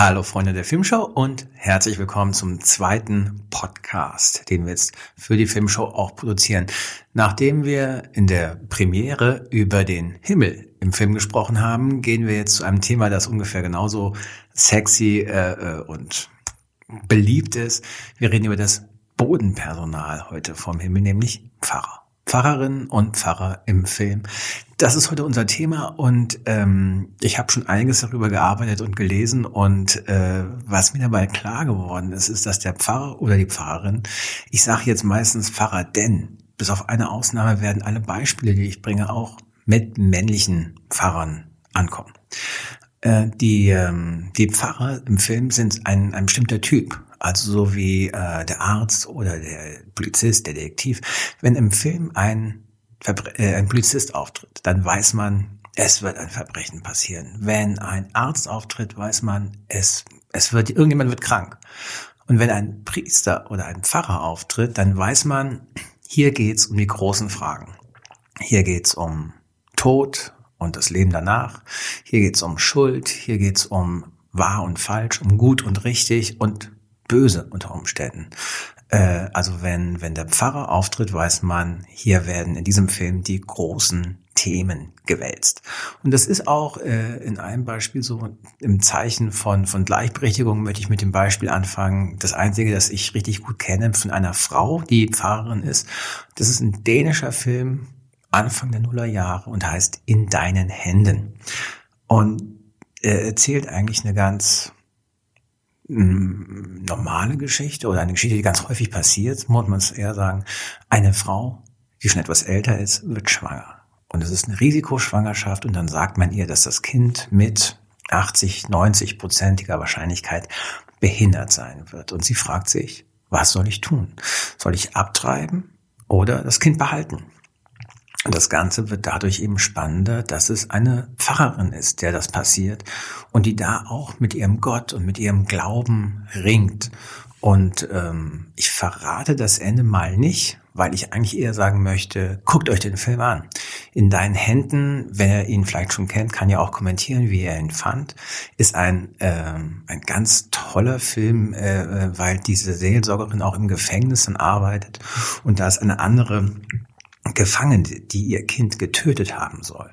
Hallo Freunde der Filmshow und herzlich willkommen zum zweiten Podcast, den wir jetzt für die Filmshow auch produzieren. Nachdem wir in der Premiere über den Himmel im Film gesprochen haben, gehen wir jetzt zu einem Thema, das ungefähr genauso sexy äh, äh und beliebt ist. Wir reden über das Bodenpersonal heute vom Himmel, nämlich Pfarrer. Pfarrerinnen und Pfarrer im Film. Das ist heute unser Thema und ähm, ich habe schon einiges darüber gearbeitet und gelesen und äh, was mir dabei klar geworden ist, ist, dass der Pfarrer oder die Pfarrerin, ich sage jetzt meistens Pfarrer, denn bis auf eine Ausnahme werden alle Beispiele, die ich bringe, auch mit männlichen Pfarrern ankommen. Äh, die, ähm, die Pfarrer im Film sind ein, ein bestimmter Typ. Also so wie äh, der Arzt oder der Polizist, der Detektiv. Wenn im Film ein, Verbre äh, ein Polizist auftritt, dann weiß man, es wird ein Verbrechen passieren. Wenn ein Arzt auftritt, weiß man, es, es wird, irgendjemand wird krank. Und wenn ein Priester oder ein Pfarrer auftritt, dann weiß man, hier geht's um die großen Fragen. Hier geht's um Tod und das Leben danach. Hier geht's um Schuld. Hier geht's um wahr und falsch, um gut und richtig und böse unter Umständen. Äh, also wenn, wenn der Pfarrer auftritt, weiß man, hier werden in diesem Film die großen Themen gewälzt. Und das ist auch äh, in einem Beispiel so im Zeichen von, von Gleichberechtigung möchte ich mit dem Beispiel anfangen. Das einzige, das ich richtig gut kenne, von einer Frau, die Pfarrerin ist. Das ist ein dänischer Film, Anfang der Nullerjahre und heißt In deinen Händen. Und er erzählt eigentlich eine ganz normale Geschichte oder eine Geschichte, die ganz häufig passiert, muss man es eher sagen, eine Frau, die schon etwas älter ist, wird schwanger. Und es ist eine Risikoschwangerschaft und dann sagt man ihr, dass das Kind mit 80, 90 prozentiger Wahrscheinlichkeit behindert sein wird. Und sie fragt sich, was soll ich tun? Soll ich abtreiben oder das Kind behalten? Das Ganze wird dadurch eben spannender, dass es eine Pfarrerin ist, der das passiert und die da auch mit ihrem Gott und mit ihrem Glauben ringt. Und ähm, ich verrate das Ende mal nicht, weil ich eigentlich eher sagen möchte, guckt euch den Film an. In deinen Händen, ihr ihn vielleicht schon kennt, kann ja auch kommentieren, wie er ihn fand, ist ein, äh, ein ganz toller Film, äh, äh weil diese Seelsorgerin auch im Gefängnis dann arbeitet und da ist eine andere Gefangene, die ihr Kind getötet haben soll.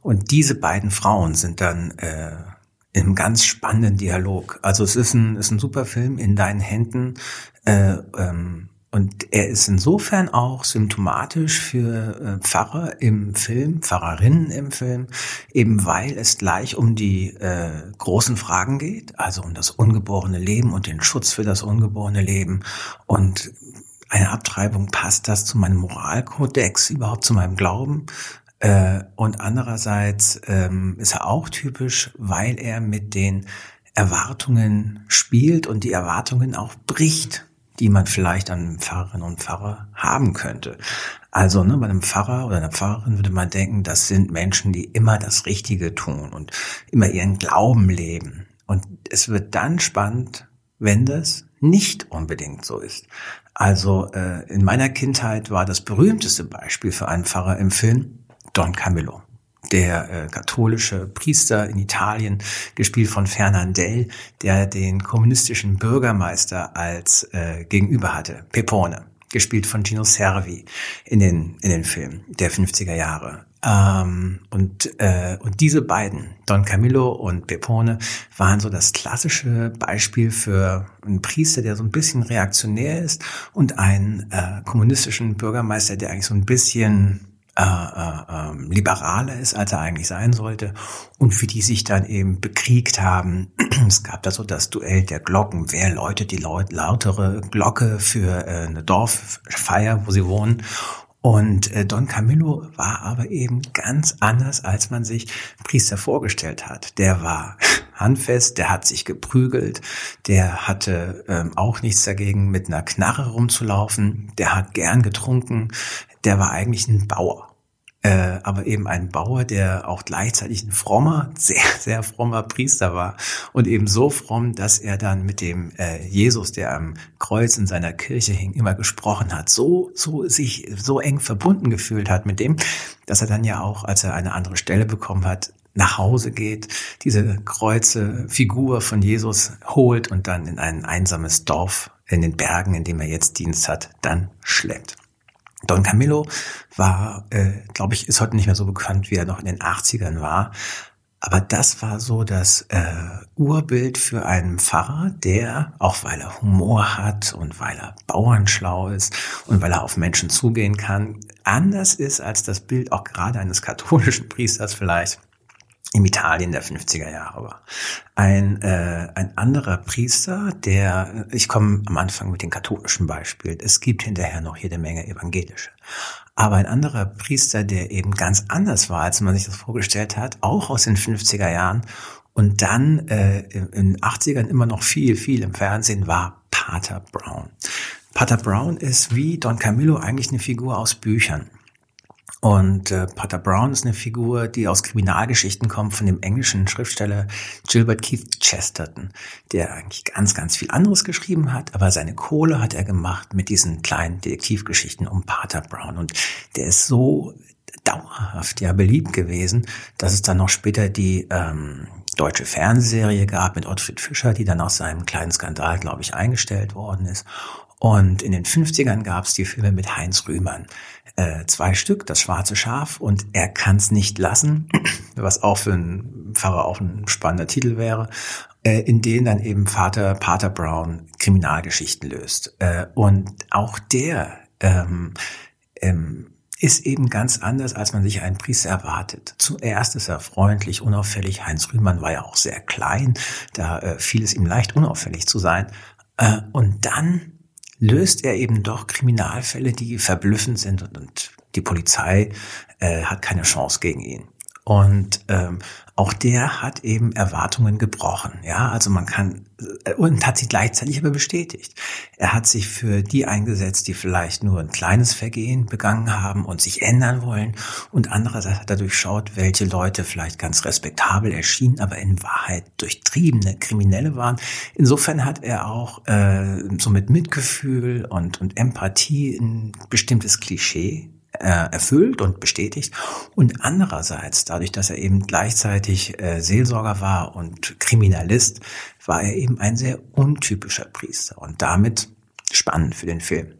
Und diese beiden Frauen sind dann äh, im ganz spannenden Dialog. Also es ist ein, ist ein super Film in deinen Händen. Äh, ähm, und er ist insofern auch symptomatisch für äh, Pfarrer im Film, Pfarrerinnen im Film, eben weil es gleich um die äh, großen Fragen geht, also um das ungeborene Leben und den Schutz für das ungeborene Leben und eine Abtreibung, passt das zu meinem Moralkodex, überhaupt zu meinem Glauben? Äh, und andererseits ähm, ist er auch typisch, weil er mit den Erwartungen spielt und die Erwartungen auch bricht, die man vielleicht an einem Pfarrerin und Pfarrer haben könnte. Also ne, bei einem Pfarrer oder einer Pfarrerin würde man denken, das sind Menschen, die immer das Richtige tun und immer ihren Glauben leben. Und es wird dann spannend, wenn das nicht unbedingt so ist. Also äh, in meiner Kindheit war das berühmteste Beispiel für einen Pfarrer im Film Don Camillo. Der äh, katholische Priester in Italien, gespielt von Fernandel, der den kommunistischen Bürgermeister als äh, Gegenüber hatte, Pepone, gespielt von Gino Servi in den, in den Filmen der 50er Jahre. Ähm, und, äh, und diese beiden, Don Camillo und Pepone, waren so das klassische Beispiel für einen Priester, der so ein bisschen reaktionär ist und einen äh, kommunistischen Bürgermeister, der eigentlich so ein bisschen äh, äh, ähm, liberaler ist, als er eigentlich sein sollte und für die sich dann eben bekriegt haben. es gab da so das Duell der Glocken. Wer läutet die laut, lautere Glocke für äh, eine Dorffeier, wo sie wohnen? Und äh, Don Camillo war aber eben ganz anders, als man sich Priester vorgestellt hat. Der war handfest, der hat sich geprügelt, der hatte ähm, auch nichts dagegen, mit einer Knarre rumzulaufen, der hat gern getrunken, der war eigentlich ein Bauer äh, aber eben ein Bauer, der auch gleichzeitig ein frommer, sehr, sehr frommer Priester war und eben so fromm, dass er dann mit dem äh, Jesus, der am Kreuz in seiner Kirche hing, immer gesprochen hat, so, so sich so eng verbunden gefühlt hat mit dem, dass er dann ja auch, als er eine andere Stelle bekommen hat, nach Hause geht, diese kreuze Figur von Jesus holt und dann in ein einsames Dorf in den Bergen, in dem er jetzt Dienst hat, dann schleppt. Don Camillo war, äh, glaube ich, ist heute nicht mehr so bekannt, wie er noch in den 80ern war. Aber das war so das äh, Urbild für einen Pfarrer, der, auch weil er Humor hat und weil er bauernschlau ist und weil er auf Menschen zugehen kann, anders ist als das Bild auch gerade eines katholischen Priesters vielleicht im Italien der 50er Jahre war. Ein, äh, ein anderer Priester, der, ich komme am Anfang mit den katholischen Beispielen, es gibt hinterher noch jede Menge evangelische. Aber ein anderer Priester, der eben ganz anders war, als man sich das vorgestellt hat, auch aus den 50er Jahren und dann äh, in den 80ern immer noch viel, viel im Fernsehen war Pater Brown. Pater Brown ist wie Don Camillo eigentlich eine Figur aus Büchern. Und äh, Pater Brown ist eine Figur, die aus Kriminalgeschichten kommt von dem englischen Schriftsteller Gilbert Keith Chesterton, der eigentlich ganz, ganz viel anderes geschrieben hat, aber seine Kohle hat er gemacht mit diesen kleinen Detektivgeschichten um Pater Brown. Und der ist so dauerhaft ja beliebt gewesen, dass es dann noch später die ähm, deutsche Fernsehserie gab mit Ottfried Fischer, die dann aus seinem kleinen Skandal, glaube ich, eingestellt worden ist. Und in den 50ern gab es die Filme mit Heinz Rühmann. Äh, zwei Stück, das schwarze Schaf und er kann es nicht lassen, was auch für einen Pfarrer auch ein spannender Titel wäre, äh, in denen dann eben Vater Pater Brown Kriminalgeschichten löst. Äh, und auch der ähm, ähm, ist eben ganz anders, als man sich einen Priester erwartet. Zuerst ist er freundlich, unauffällig. Heinz Rühmann war ja auch sehr klein, da äh, fiel es ihm leicht, unauffällig zu sein. Äh, und dann löst er eben doch Kriminalfälle, die verblüffend sind und, und die Polizei äh, hat keine Chance gegen ihn. Und ähm, auch der hat eben Erwartungen gebrochen. Ja, also man kann äh, und hat sie gleichzeitig aber bestätigt. Er hat sich für die eingesetzt, die vielleicht nur ein kleines Vergehen begangen haben und sich ändern wollen. Und andererseits hat er durchschaut, welche Leute vielleicht ganz respektabel erschienen, aber in Wahrheit durchtriebene Kriminelle waren. Insofern hat er auch äh, so mit Mitgefühl und, und Empathie ein bestimmtes Klischee erfüllt und bestätigt. Und andererseits, dadurch, dass er eben gleichzeitig äh, Seelsorger war und Kriminalist, war er eben ein sehr untypischer Priester und damit spannend für den Film.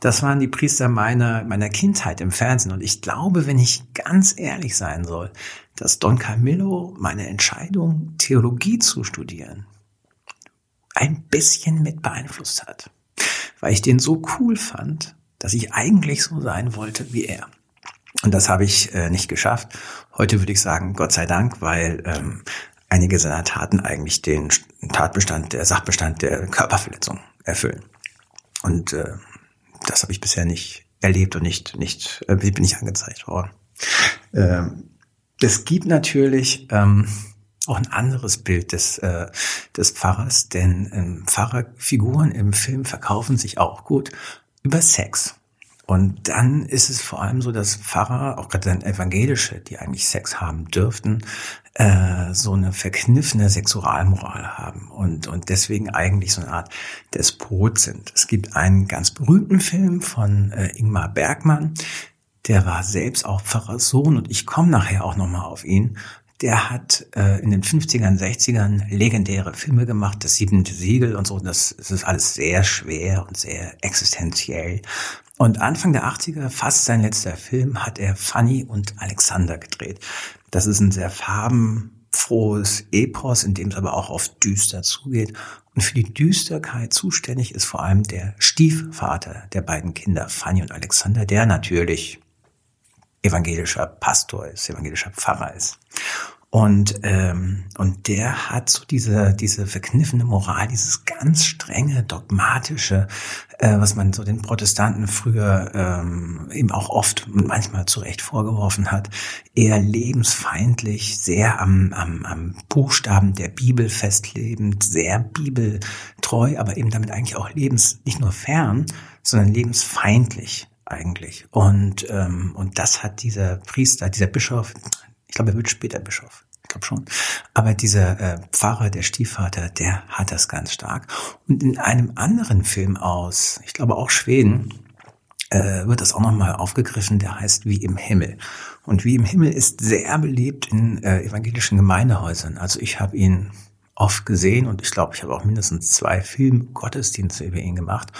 Das waren die Priester meiner, meiner Kindheit im Fernsehen. Und ich glaube, wenn ich ganz ehrlich sein soll, dass Don Camillo meine Entscheidung, Theologie zu studieren, ein bisschen mit beeinflusst hat. Weil ich den so cool fand dass ich eigentlich so sein wollte wie er. Und das habe ich äh, nicht geschafft. Heute würde ich sagen, Gott sei Dank, weil ähm, einige seiner Taten eigentlich den Tatbestand, der Sachbestand der Körperverletzung erfüllen. Und äh, das habe ich bisher nicht erlebt und nicht, nicht, äh, bin nicht angezeigt worden. Ähm, es gibt natürlich ähm, auch ein anderes Bild des, äh, des Pfarrers, denn ähm, Pfarrerfiguren im Film verkaufen sich auch gut über Sex. Und dann ist es vor allem so, dass Pfarrer, auch gerade dann Evangelische, die eigentlich Sex haben dürften, äh, so eine verkniffene Sexualmoral haben und, und deswegen eigentlich so eine Art Despot sind. Es gibt einen ganz berühmten Film von äh, Ingmar Bergmann, der war selbst auch Pfarrers Sohn und ich komme nachher auch nochmal auf ihn. Der hat äh, in den 50ern, 60ern legendäre Filme gemacht, das siebente Siegel und so. Das, das ist alles sehr schwer und sehr existenziell. Und Anfang der 80er, fast sein letzter Film, hat er Fanny und Alexander gedreht. Das ist ein sehr farbenfrohes Epos, in dem es aber auch oft düster zugeht. Und für die Düsterkeit zuständig ist vor allem der Stiefvater der beiden Kinder, Fanny und Alexander, der natürlich evangelischer Pastor ist, evangelischer Pfarrer ist. Und, ähm, und der hat so diese, diese verkniffene Moral, dieses ganz strenge, dogmatische, äh, was man so den Protestanten früher ähm, eben auch oft und manchmal zu Recht vorgeworfen hat, eher lebensfeindlich, sehr am, am, am Buchstaben der Bibel festlebend, sehr bibeltreu, aber eben damit eigentlich auch lebens, nicht nur fern, sondern lebensfeindlich eigentlich. Und, ähm, und das hat dieser Priester, dieser Bischof, ich glaube, er wird später Bischof. Ich glaube schon. Aber dieser äh, Pfarrer, der Stiefvater, der hat das ganz stark. Und in einem anderen Film aus, ich glaube auch Schweden, äh, wird das auch nochmal aufgegriffen, der heißt Wie im Himmel. Und Wie im Himmel ist sehr beliebt in äh, evangelischen Gemeindehäusern. Also ich habe ihn oft gesehen und ich glaube, ich habe auch mindestens zwei Film-Gottesdienste über ihn gemacht.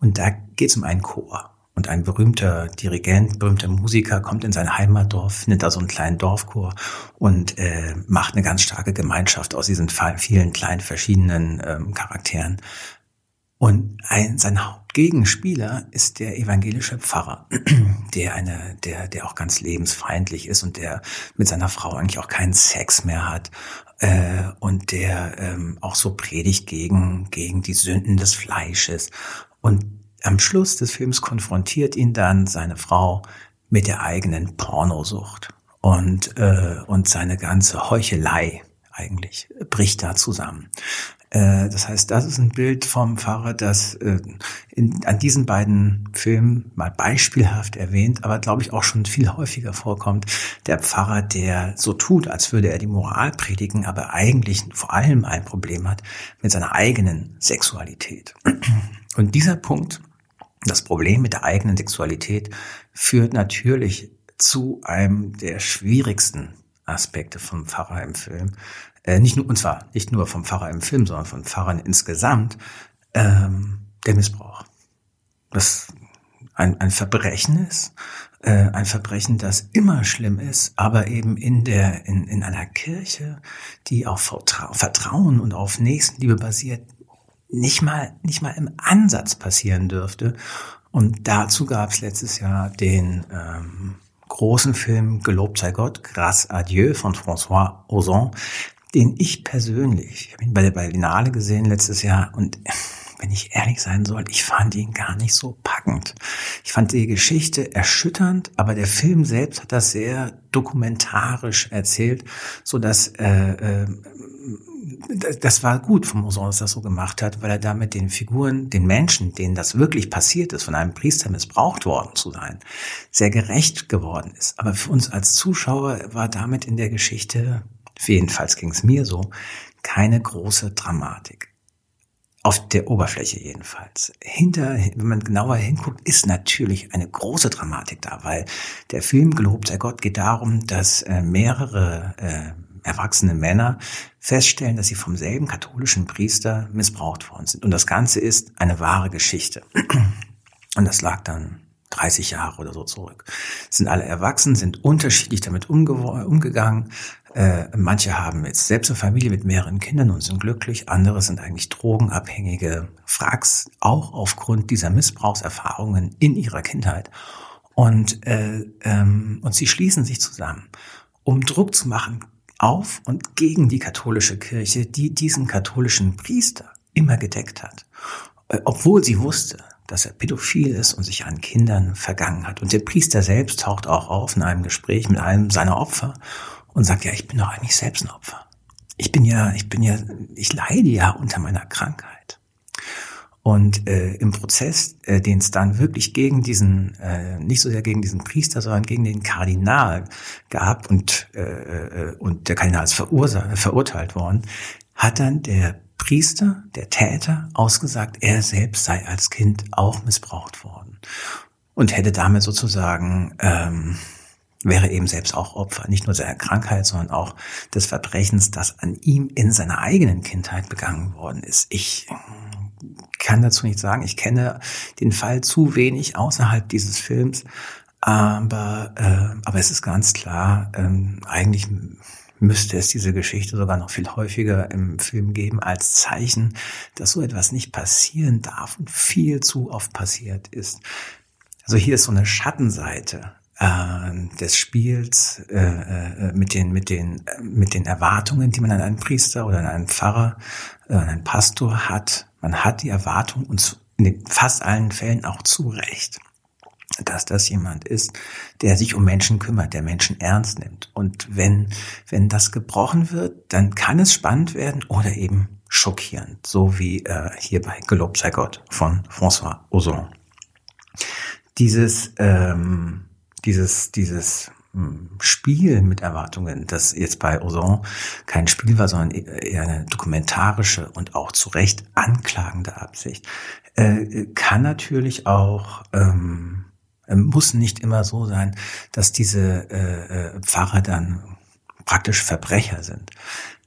Und da geht es um einen Chor. Und ein berühmter Dirigent, berühmter Musiker kommt in sein Heimatdorf, findet da so einen kleinen Dorfchor und äh, macht eine ganz starke Gemeinschaft aus diesen vielen kleinen verschiedenen ähm, Charakteren. Und ein, sein Hauptgegenspieler ist der evangelische Pfarrer, der eine, der, der auch ganz lebensfeindlich ist und der mit seiner Frau eigentlich auch keinen Sex mehr hat äh, und der ähm, auch so predigt gegen gegen die Sünden des Fleisches. Und am Schluss des Films konfrontiert ihn dann seine Frau mit der eigenen Pornosucht und äh, und seine ganze Heuchelei eigentlich bricht da zusammen. Äh, das heißt, das ist ein Bild vom Pfarrer, das äh, in, an diesen beiden Filmen mal beispielhaft erwähnt, aber glaube ich auch schon viel häufiger vorkommt. Der Pfarrer, der so tut, als würde er die Moral predigen, aber eigentlich vor allem ein Problem hat mit seiner eigenen Sexualität. Und dieser Punkt, das Problem mit der eigenen Sexualität, führt natürlich zu einem der schwierigsten Aspekte vom Pfarrer im Film, äh, nicht nur, und zwar nicht nur vom Pfarrer im Film, sondern von Pfarrern insgesamt, ähm, der Missbrauch. Das ein, ein Verbrechen ist, äh, ein Verbrechen, das immer schlimm ist, aber eben in der, in, in einer Kirche, die auf Vertrauen und auf Nächstenliebe basiert, nicht mal, nicht mal im Ansatz passieren dürfte. Und dazu gab es letztes Jahr den ähm, großen Film Gelobt sei Gott, Grâce à Dieu von François Ozon, den ich persönlich, ich habe ihn bei der Berlinale gesehen letztes Jahr und wenn ich ehrlich sein soll, ich fand ihn gar nicht so packend. Ich fand die Geschichte erschütternd, aber der Film selbst hat das sehr dokumentarisch erzählt, so dass äh, äh, das war gut von Moson, dass das so gemacht hat, weil er damit den Figuren, den Menschen, denen das wirklich passiert ist, von einem Priester missbraucht worden zu sein, sehr gerecht geworden ist. Aber für uns als Zuschauer war damit in der Geschichte jedenfalls ging es mir so, keine große Dramatik. Auf der Oberfläche jedenfalls. Hinter, wenn man genauer hinguckt, ist natürlich eine große Dramatik da, weil der Film Gelobt sei Gott geht darum, dass äh, mehrere äh, erwachsene Männer feststellen, dass sie vom selben katholischen Priester missbraucht worden sind. Und das Ganze ist eine wahre Geschichte. Und das lag dann 30 Jahre oder so zurück. Sind alle erwachsen, sind unterschiedlich damit umge umgegangen, äh, manche haben jetzt selbst eine Familie mit mehreren Kindern und sind glücklich. Andere sind eigentlich drogenabhängige Fracks, auch aufgrund dieser Missbrauchserfahrungen in ihrer Kindheit. Und, äh, ähm, und sie schließen sich zusammen, um Druck zu machen auf und gegen die katholische Kirche, die diesen katholischen Priester immer gedeckt hat. Äh, obwohl sie wusste, dass er pädophil ist und sich an Kindern vergangen hat. Und der Priester selbst taucht auch auf in einem Gespräch mit einem seiner Opfer und sagt, ja, ich bin doch eigentlich selbst ein Opfer. Ich bin ja, ich bin ja, ich leide ja unter meiner Krankheit. Und äh, im Prozess, äh, den es dann wirklich gegen diesen, äh, nicht so sehr gegen diesen Priester, sondern gegen den Kardinal gab und, äh, äh und der Kardinal ist verurteilt worden, hat dann der Priester, der Täter, ausgesagt, er selbst sei als Kind auch missbraucht worden und hätte damit sozusagen ähm, wäre eben selbst auch Opfer, nicht nur seiner Krankheit, sondern auch des Verbrechens, das an ihm in seiner eigenen Kindheit begangen worden ist. Ich kann dazu nicht sagen, ich kenne den Fall zu wenig außerhalb dieses Films, aber, äh, aber es ist ganz klar, ähm, eigentlich müsste es diese Geschichte sogar noch viel häufiger im Film geben als Zeichen, dass so etwas nicht passieren darf und viel zu oft passiert ist. Also hier ist so eine Schattenseite äh, des Spiels äh, äh, mit den mit den mit den Erwartungen, die man an einen Priester oder an einen Pfarrer, äh, an einen Pastor hat. Man hat die Erwartung und in fast allen Fällen auch zu Recht, dass das jemand ist, der sich um Menschen kümmert, der Menschen ernst nimmt. Und wenn wenn das gebrochen wird, dann kann es spannend werden oder eben schockierend, so wie äh, hier bei Gelobt sei Gott von François Ozon. Dieses ähm, dieses, dieses Spiel mit Erwartungen, das jetzt bei Ozon kein Spiel war, sondern eher eine dokumentarische und auch zu Recht anklagende Absicht, äh, kann natürlich auch ähm, Ähm, muss nicht immer so sein, dass diese äh, äh, Pfarrer dann praktisch Verbrecher sind.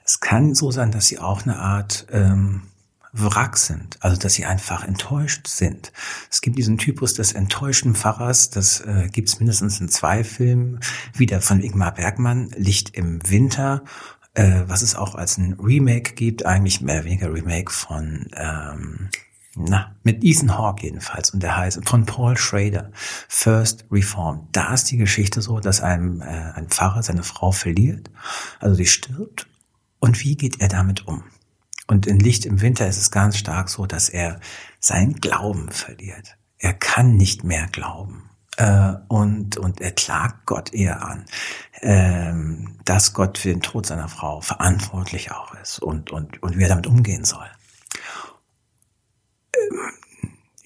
Es kann so sein, dass sie auch eine Art ähm, Wrack sind, also dass sie einfach enttäuscht sind. Es gibt diesen Typus des enttäuschten Pfarrers, das äh, gibt es mindestens in zwei Filmen, wieder von Ingmar Bergmann, Licht im Winter, äh, was es auch als ein Remake gibt, eigentlich mehr oder weniger Remake von ähm, na, mit Ethan Hawke jedenfalls und der heißt von Paul Schrader, First Reform. Da ist die Geschichte so, dass ein, äh, ein Pfarrer seine Frau verliert, also sie stirbt. Und wie geht er damit um? Und in Licht im Winter ist es ganz stark so, dass er seinen Glauben verliert. Er kann nicht mehr glauben. Äh, und, und er klagt Gott eher an, ähm, dass Gott für den Tod seiner Frau verantwortlich auch ist und, und, und wie er damit umgehen soll.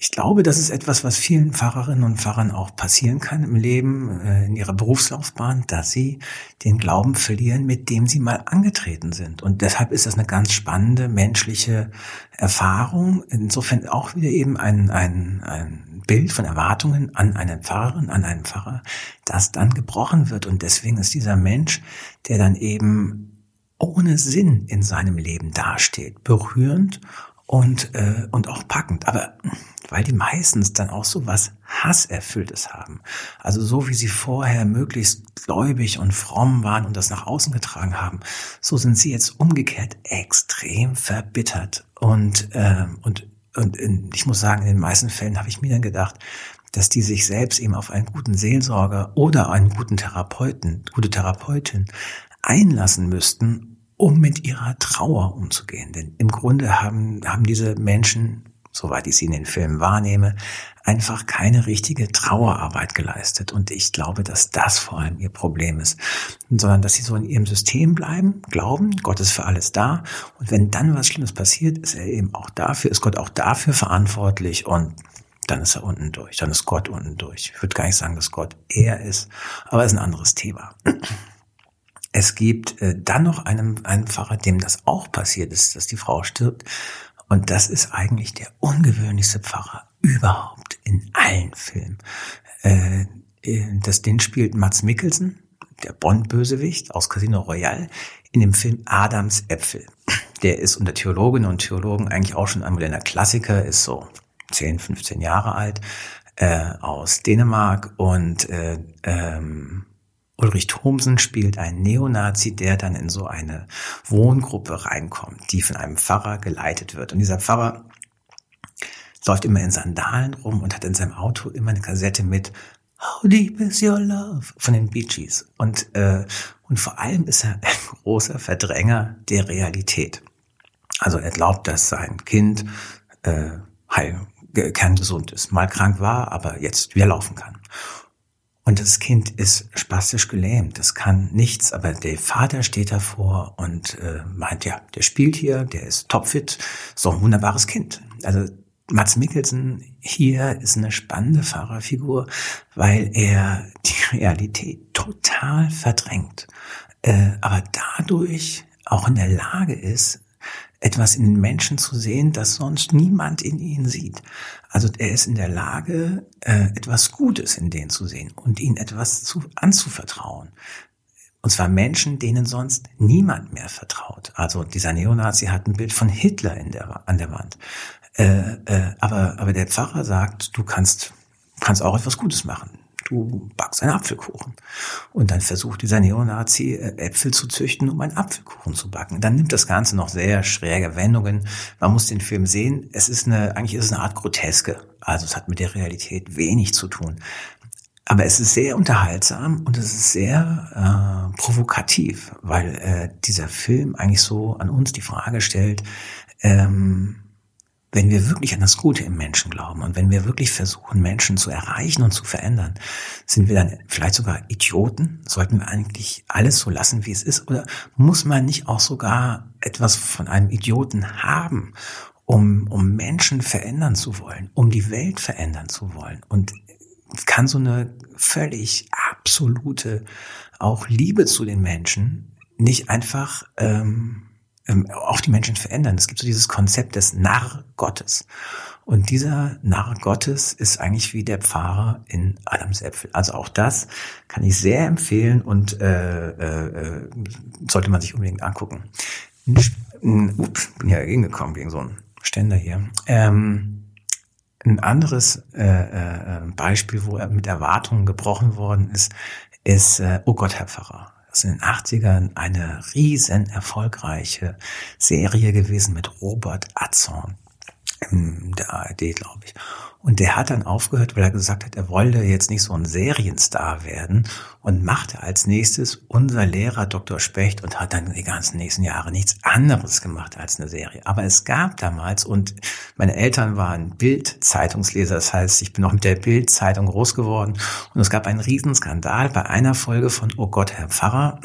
Ich glaube, das ist etwas, was vielen Pfarrerinnen und Pfarrern auch passieren kann im Leben, äh, in ihrer Berufslaufbahn, dass sie den Glauben verlieren, mit dem sie mal angetreten sind. Und deshalb ist das eine ganz spannende menschliche Erfahrung. Insofern auch wieder eben ein, ein, ein Bild von Erwartungen an eine Pfarrerin, an einen Pfarrer, das dann gebrochen wird. Und deswegen ist dieser Mensch, der dann eben ohne Sinn in seinem Leben dasteht, berührend und, äh, und auch packend. Aber weil die meistens dann auch so was Hasserfülltes haben. Also so wie sie vorher möglichst gläubig und fromm waren und das nach außen getragen haben, so sind sie jetzt umgekehrt extrem verbittert. Und, äh, und, und in, ich muss sagen, in den meisten Fällen habe ich mir dann gedacht, dass die sich selbst eben auf einen guten Seelsorger oder einen guten Therapeuten, gute Therapeutin einlassen müssten, um mit ihrer Trauer umzugehen. Denn im Grunde haben, haben diese Menschen, soweit ich sie in den Filmen wahrnehme, einfach keine richtige Trauerarbeit geleistet. Und ich glaube, dass das vor allem ihr Problem ist. Sondern, dass sie so in ihrem System bleiben, glauben, Gott ist für alles da. Und wenn dann was Schlimmes passiert, ist er eben auch dafür, ist Gott auch dafür verantwortlich und dann ist er unten durch, dann ist Gott unten durch. Ich würde gar nicht sagen, dass Gott er ist, aber ist ein anderes Thema. Es gibt äh, dann noch einen, einen Pfarrer, dem das auch passiert ist, dass die Frau stirbt. Und das ist eigentlich der ungewöhnlichste Pfarrer überhaupt in allen Filmen. Äh, äh das, den spielt Mats Mikkelsen, der Bond-Bösewicht aus Casino Royale, in dem Film Adams Äpfel. Der ist unter Theologinnen und Theologen eigentlich auch schon ein moderner Klassiker, ist so 10, 15 Jahre alt, äh, aus Dänemark und äh, ähm, Ulrich Thomsen spielt einen Neonazi, der dann in so eine Wohngruppe reinkommt, die von einem Pfarrer geleitet wird. Und dieser Pfarrer läuft immer in Sandalen rum und hat in seinem Auto immer eine Kassette mit How deep is your love von den Bee Gees. Und, äh, und vor allem ist er ein großer Verdränger der Realität. Also er glaubt, dass sein Kind äh, heil, kerngesund ist, mal krank war, aber jetzt wieder laufen kann. Und das Kind ist spastisch gelähmt, das kann nichts, aber der Vater steht davor und äh, meint, ja, der spielt hier, der ist topfit, so ein wunderbares Kind. Also Mats Mikkelsen hier ist eine spannende Fahrerfigur, weil er die Realität total verdrängt, äh, aber dadurch auch in der Lage ist, etwas in den Menschen zu sehen, das sonst niemand in ihnen sieht. Also er ist in der Lage, äh, etwas Gutes in denen zu sehen und ihnen etwas zu, anzuvertrauen. Und zwar Menschen, denen sonst niemand mehr vertraut. Also dieser Neonazi hat ein Bild von Hitler in der, an der Wand. Äh, äh, aber, aber der Pfarrer sagt, du kannst, kannst auch etwas Gutes machen du backst einen Apfelkuchen. Und dann versucht dieser Neonazi äh, Äpfel zu züchten, um einen Apfelkuchen zu backen. Dann nimmt das Ganze noch sehr schräge Wendungen. Man muss den Film sehen. Es ist eine, eigentlich ist es eine Art Groteske. Also es hat mit der Realität wenig zu tun. Aber es ist sehr unterhaltsam und es ist sehr äh, provokativ, weil äh, dieser Film eigentlich so an uns die Frage stellt, ähm, wenn wir wirklich an das Gute im Menschen glauben und wenn wir wirklich versuchen, Menschen zu erreichen und zu verändern, sind wir dann vielleicht sogar Idioten? Sollten wir eigentlich alles so lassen, wie es ist? Oder muss man nicht auch sogar etwas von einem Idioten haben, um, um Menschen verändern zu wollen, um die Welt verändern zu wollen? Und kann so eine völlig absolute auch Liebe zu den Menschen nicht einfach ähm, ähm, auch die Menschen verändern. Es gibt so dieses Konzept des Narr Gottes. Und dieser Narr Gottes ist eigentlich wie der Pfarrer in Adams Äpfel. Also auch das kann ich sehr empfehlen und äh, äh, sollte man sich unbedingt angucken. Ups, bin ja gegengekommen gegen so einen Ständer hier. Ähm, ein anderes äh, äh, Beispiel, wo er mit Erwartungen gebrochen worden ist, ist äh, Oh Gott, Herr Pfarrer. Ist in den 80ern eine riesen erfolgreiche Serie gewesen mit Robert Atzorn in der ARD, glaube ich. Und der hat dann aufgehört, weil er gesagt hat, er wollte jetzt nicht so ein Serienstar werden und machte als nächstes unser Lehrer Dr. Specht und hat dann die ganzen nächsten Jahre nichts anderes gemacht als eine Serie. Aber es gab damals und meine Eltern waren Bild-Zeitungsleser, das heißt, ich bin auch mit der Bild-Zeitung groß geworden und es gab einen Riesenskandal bei einer Folge von Oh Gott, Herr Pfarrer.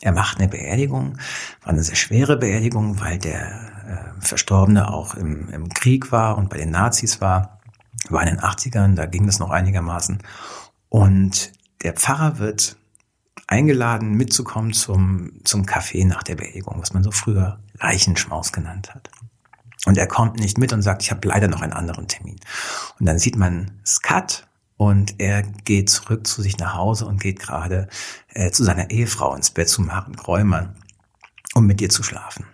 Er macht eine Beerdigung, war eine sehr schwere Beerdigung, weil der äh, Verstorbene auch im, im Krieg war und bei den Nazis war. War in den 80ern, da ging das noch einigermaßen. Und der Pfarrer wird eingeladen, mitzukommen zum, zum Café nach der Beerdigung, was man so früher Leichenschmaus genannt hat. Und er kommt nicht mit und sagt, ich habe leider noch einen anderen Termin. Und dann sieht man Skat und er geht zurück zu sich nach Hause und geht gerade äh, zu seiner Ehefrau ins Bett, zu Maren Kräumann, um mit ihr zu schlafen.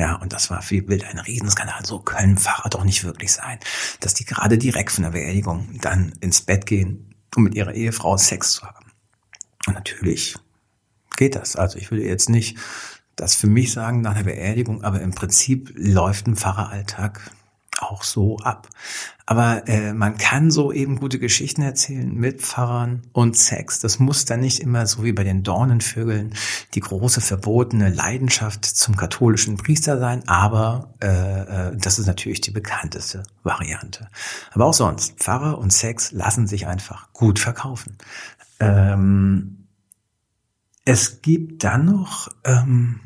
Ja, und das war für die Bild ein Riesenskandal. So können Pfarrer doch nicht wirklich sein, dass die gerade direkt von der Beerdigung dann ins Bett gehen, um mit ihrer Ehefrau Sex zu haben. Und natürlich geht das. Also ich würde jetzt nicht das für mich sagen nach der Beerdigung, aber im Prinzip läuft ein Pfarreralltag auch so ab. Aber äh, man kann so eben gute Geschichten erzählen mit Pfarrern und Sex. Das muss dann nicht immer so wie bei den Dornenvögeln die große verbotene Leidenschaft zum katholischen Priester sein, aber äh, äh, das ist natürlich die bekannteste Variante. Aber auch sonst, Pfarrer und Sex lassen sich einfach gut verkaufen. Ähm, es gibt dann noch ähm,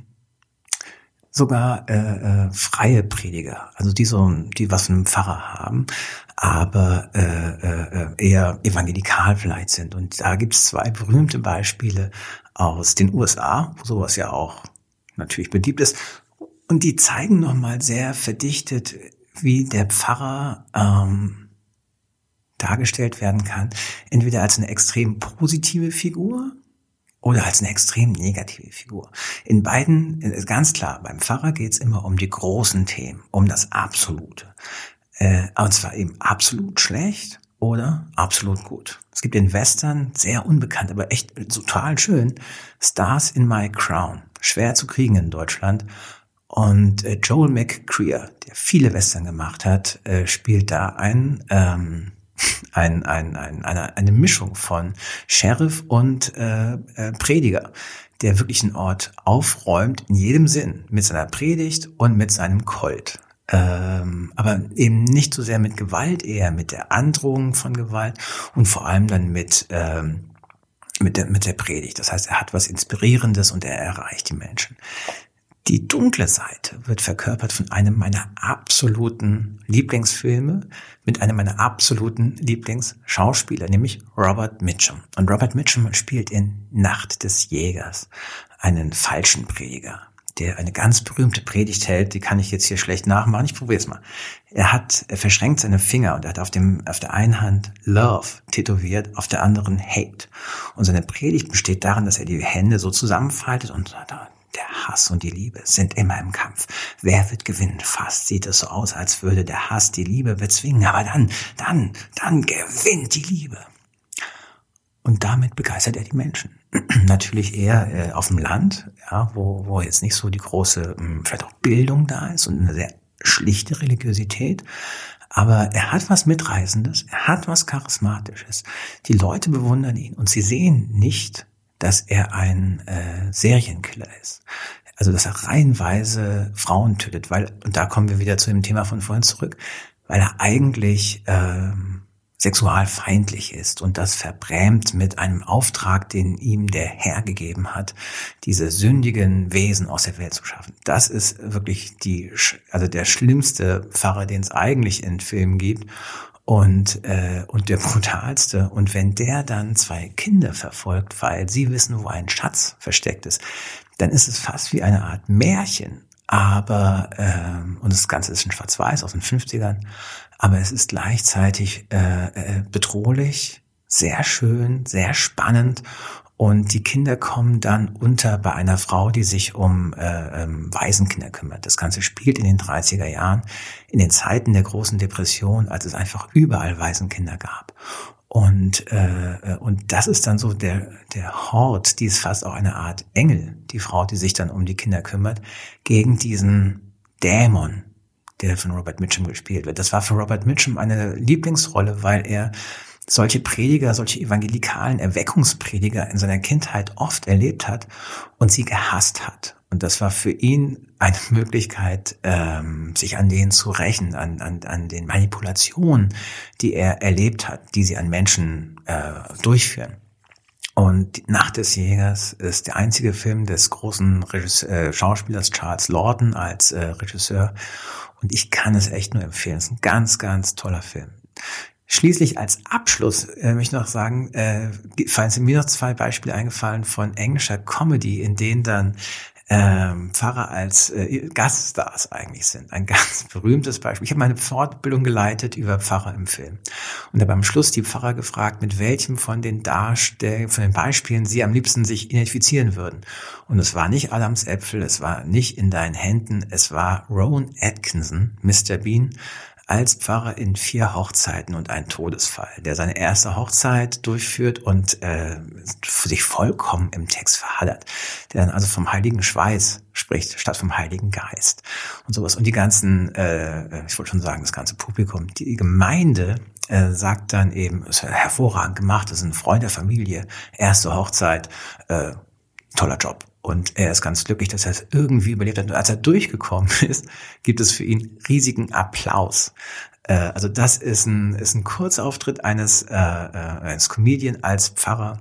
sogar äh, äh, freie Prediger, also die so, die was von einem Pfarrer haben, aber äh, äh, eher evangelikal vielleicht sind. Und da gibt's zwei berühmte Beispiele aus den USA, wo sowas ja auch natürlich beliebt ist. Und die zeigen nochmal sehr verdichtet, wie der Pfarrer ähm, dargestellt werden kann, entweder als eine extrem positive Figur, oder als eine extrem negative Figur. In beiden ist ganz klar, beim Pfarrer geht es immer um die großen Themen, um das Absolute. Äh, und zwar eben absolut schlecht oder absolut gut. Es gibt den Western, sehr unbekannt, aber echt total schön, Stars in My Crown. Schwer zu kriegen in Deutschland. Und äh, Joel McCrea, der viele Western gemacht hat, äh, spielt da einen ähm, ein, ein, ein, eine, eine Mischung von Sheriff und äh, äh, Prediger, der wirklich einen Ort aufräumt in jedem Sinn, mit seiner Predigt und mit seinem Colt. Ähm, aber eben nicht so sehr mit Gewalt, eher mit der Androhung von Gewalt und vor allem dann mit, ähm, mit, der, mit der Predigt. Das heißt, er hat was Inspirierendes und er erreicht die Menschen. Die dunkle Seite wird verkörpert von einem meiner absoluten Lieblingsfilme mit einem meiner absoluten Lieblingsschauspieler, nämlich Robert Mitchum. Und Robert Mitchum spielt in Nacht des Jägers einen falschen Prediger, der eine ganz berühmte Predigt hält, die kann ich jetzt hier schlecht nachmachen. Ich probiere es mal. Er hat, er verschränkt seine Finger und er hat auf dem, auf der einen Hand Love tätowiert, auf der anderen Hate. Und seine Predigt besteht darin, dass er die Hände so zusammenfaltet und der Hass und die Liebe sind immer im Kampf. Wer wird gewinnen? Fast sieht es so aus, als würde der Hass die Liebe bezwingen. Aber dann, dann, dann gewinnt die Liebe. Und damit begeistert er die Menschen. Natürlich eher äh, auf dem Land, ja, wo, wo jetzt nicht so die große, hm, vielleicht auch Bildung da ist und eine sehr schlichte Religiosität. Aber er hat was Mitreißendes, er hat was Charismatisches. Die Leute bewundern ihn und sie sehen nicht dass er ein äh, Serienkiller ist. Also dass er reihenweise Frauen tötet, weil, und da kommen wir wieder zu dem Thema von vorhin zurück, weil er eigentlich ähm, sexualfeindlich ist und das verbrämt mit einem Auftrag, den ihm der Herr gegeben hat, diese sündigen Wesen aus der Welt zu schaffen. Das ist wirklich die, also der schlimmste Pfarrer, den es eigentlich in Filmen gibt und, äh, und der brutalste. Und wenn der dann zwei Kinder verfolgt, weil sie wissen, wo ein Schatz versteckt ist, dann ist es fast wie eine Art Märchen. aber ähm, und das Ganze ist in Schwarz-Weiß aus den 50ern, aber es ist gleichzeitig äh, äh, bedrohlich, sehr schön, sehr spannend und die Kinder kommen dann unter bei einer Frau, die sich um äh, ähm, Waisenkinder kümmert. Das Ganze spielt in den 30er Jahren, in den Zeiten der großen Depression, als es einfach überall Waisenkinder gab. Und, äh, äh, und das ist dann so der, der Hort, die ist fast auch eine Art Engel, die Frau, die sich dann um die Kinder kümmert, gegen diesen Dämon, der von Robert Mitchum gespielt wird. Das war für Robert Mitchum eine Lieblingsrolle, weil er solche Prediger, solche evangelikalen Erweckungsprediger in seiner Kindheit oft erlebt hat und sie gehasst hat. Und das war für ihn eine Möglichkeit, ähm, sich an denen zu rächen, an, an, an den Manipulationen, die er erlebt hat, die sie an Menschen äh, durchführen. Und Nacht des Jägers ist der einzige Film des großen Regisseur, äh, Schauspielers Charles Lawton als äh, Regisseur. Und ich kann es echt nur empfehlen. Es ist ein ganz, ganz toller Film. Schließlich als Abschluss äh, möchte ich noch sagen, äh, fallen sind mir noch zwei Beispiele eingefallen von englischer Comedy, in denen dann ähm, Pfarrer als äh, Gaststars eigentlich sind. Ein ganz berühmtes Beispiel. Ich habe meine Fortbildung geleitet über Pfarrer im Film. Und habe am Schluss die Pfarrer gefragt, mit welchem von den Darstell von den Beispielen sie am liebsten sich identifizieren würden. Und es war nicht Adams Äpfel, es war nicht in deinen Händen, es war Rowan Atkinson, Mr. Bean, als Pfarrer in vier Hochzeiten und ein Todesfall, der seine erste Hochzeit durchführt und äh, sich vollkommen im Text verhallert, der dann also vom Heiligen Schweiß spricht statt vom Heiligen Geist und sowas. Und die ganzen, äh, ich wollte schon sagen, das ganze Publikum, die Gemeinde äh, sagt dann eben, ist hervorragend gemacht, das ist ein Freund der Familie, erste Hochzeit, äh, toller Job. Und er ist ganz glücklich, dass er es irgendwie überlebt hat. Und als er durchgekommen ist, gibt es für ihn riesigen Applaus. Äh, also das ist ein, ist ein Kurzauftritt eines, äh, äh, eines Comedian als Pfarrer,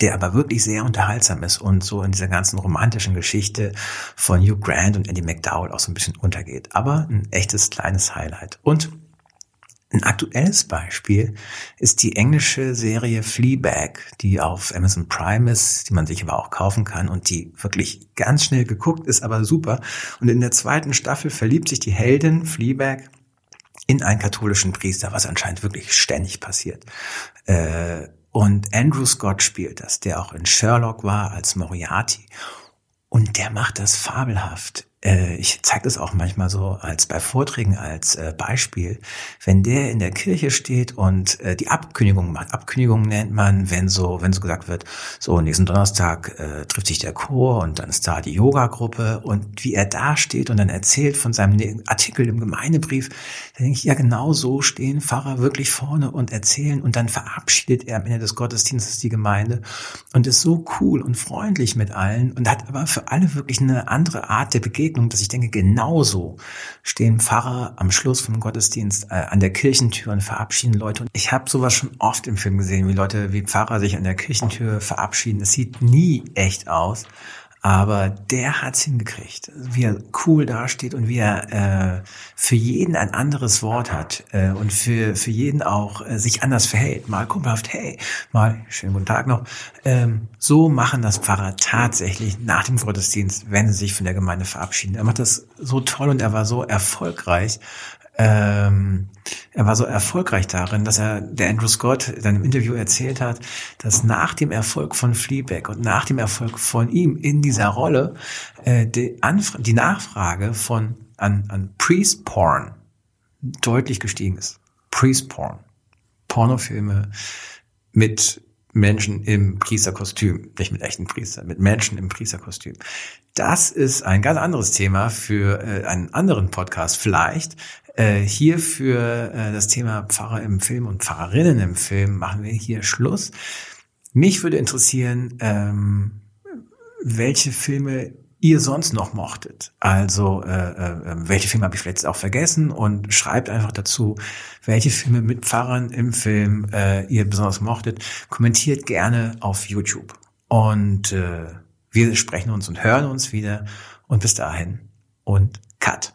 der aber wirklich sehr unterhaltsam ist und so in dieser ganzen romantischen Geschichte von Hugh Grant und Andy McDowell auch so ein bisschen untergeht. Aber ein echtes kleines Highlight. Und ein aktuelles Beispiel ist die englische Serie Fleabag, die auf Amazon Prime ist, die man sich aber auch kaufen kann und die wirklich ganz schnell geguckt ist, aber super. Und in der zweiten Staffel verliebt sich die Heldin Fleabag in einen katholischen Priester, was anscheinend wirklich ständig passiert. Äh, und Andrew Scott spielt das, der auch in Sherlock war als Moriarty. Und der macht das fabelhaft ich zeige das auch manchmal so als bei Vorträgen als äh, Beispiel, wenn der in der Kirche steht und äh, die Abkündigung macht. Abkündigung nennt man, wenn so, wenn so gesagt wird, so nächsten Donnerstag äh, trifft sich der Chor und dann ist da die Yoga-Gruppe und wie er da steht und dann erzählt von seinem ne-, Artikel im Gemeindebrief, dann denke ich, ja genau so stehen Pfarrer wirklich vorne und erzählen und dann verabschiedet er am Ende des Gottesdienstes die Gemeinde und ist so cool und freundlich mit allen und hat aber für alle wirklich eine andere Art der Begegnung Begegnung, dass ich denke, genauso stehen Pfarrer am Schluss vom Gottesdienst äh, an der Kirchentür und verabschieden Leute. Und ich habe sowas schon oft im Film gesehen, wie Leute, wie Pfarrer sich an der Kirchentür verabschieden. Es sieht nie echt aus. Aber der hat's hingekriegt, wie er cool dasteht und wie er äh, für jeden ein anderes Wort hat äh, und für, für jeden auch äh, sich anders verhält. Mal kumpelhaft, hey, mal schönen guten Tag noch. Ähm, so machen das Pfarrer tatsächlich nach dem Gottesdienst, wenn sie sich von der Gemeinde verabschieden. Er macht das so toll und er war so erfolgreich, ähm, er war so erfolgreich darin, dass er, der Andrew Scott in einem Interview erzählt hat, dass nach dem Erfolg von Fleabag und nach dem Erfolg von ihm in dieser Rolle äh, die, Anfra die Nachfrage von an, an Priest Porn deutlich gestiegen ist. Priest Porn. Pornofilme mit Menschen im Priesterkostüm, nicht mit echten Priestern, mit Menschen im Priesterkostüm. Das ist ein ganz anderes Thema für äh, einen anderen Podcast vielleicht. Äh, hier für äh, das Thema Pfarrer im Film und Pfarrerinnen im Film machen wir hier Schluss. Mich würde interessieren, ähm, welche Filme ihr sonst noch mochtet. Also äh, äh, welche Filme habe ich vielleicht auch vergessen und schreibt einfach dazu, welche Filme mit Pfarrern im Film äh, ihr besonders mochtet. Kommentiert gerne auf YouTube. Und äh, wir sprechen uns und hören uns wieder. Und bis dahin und Cut.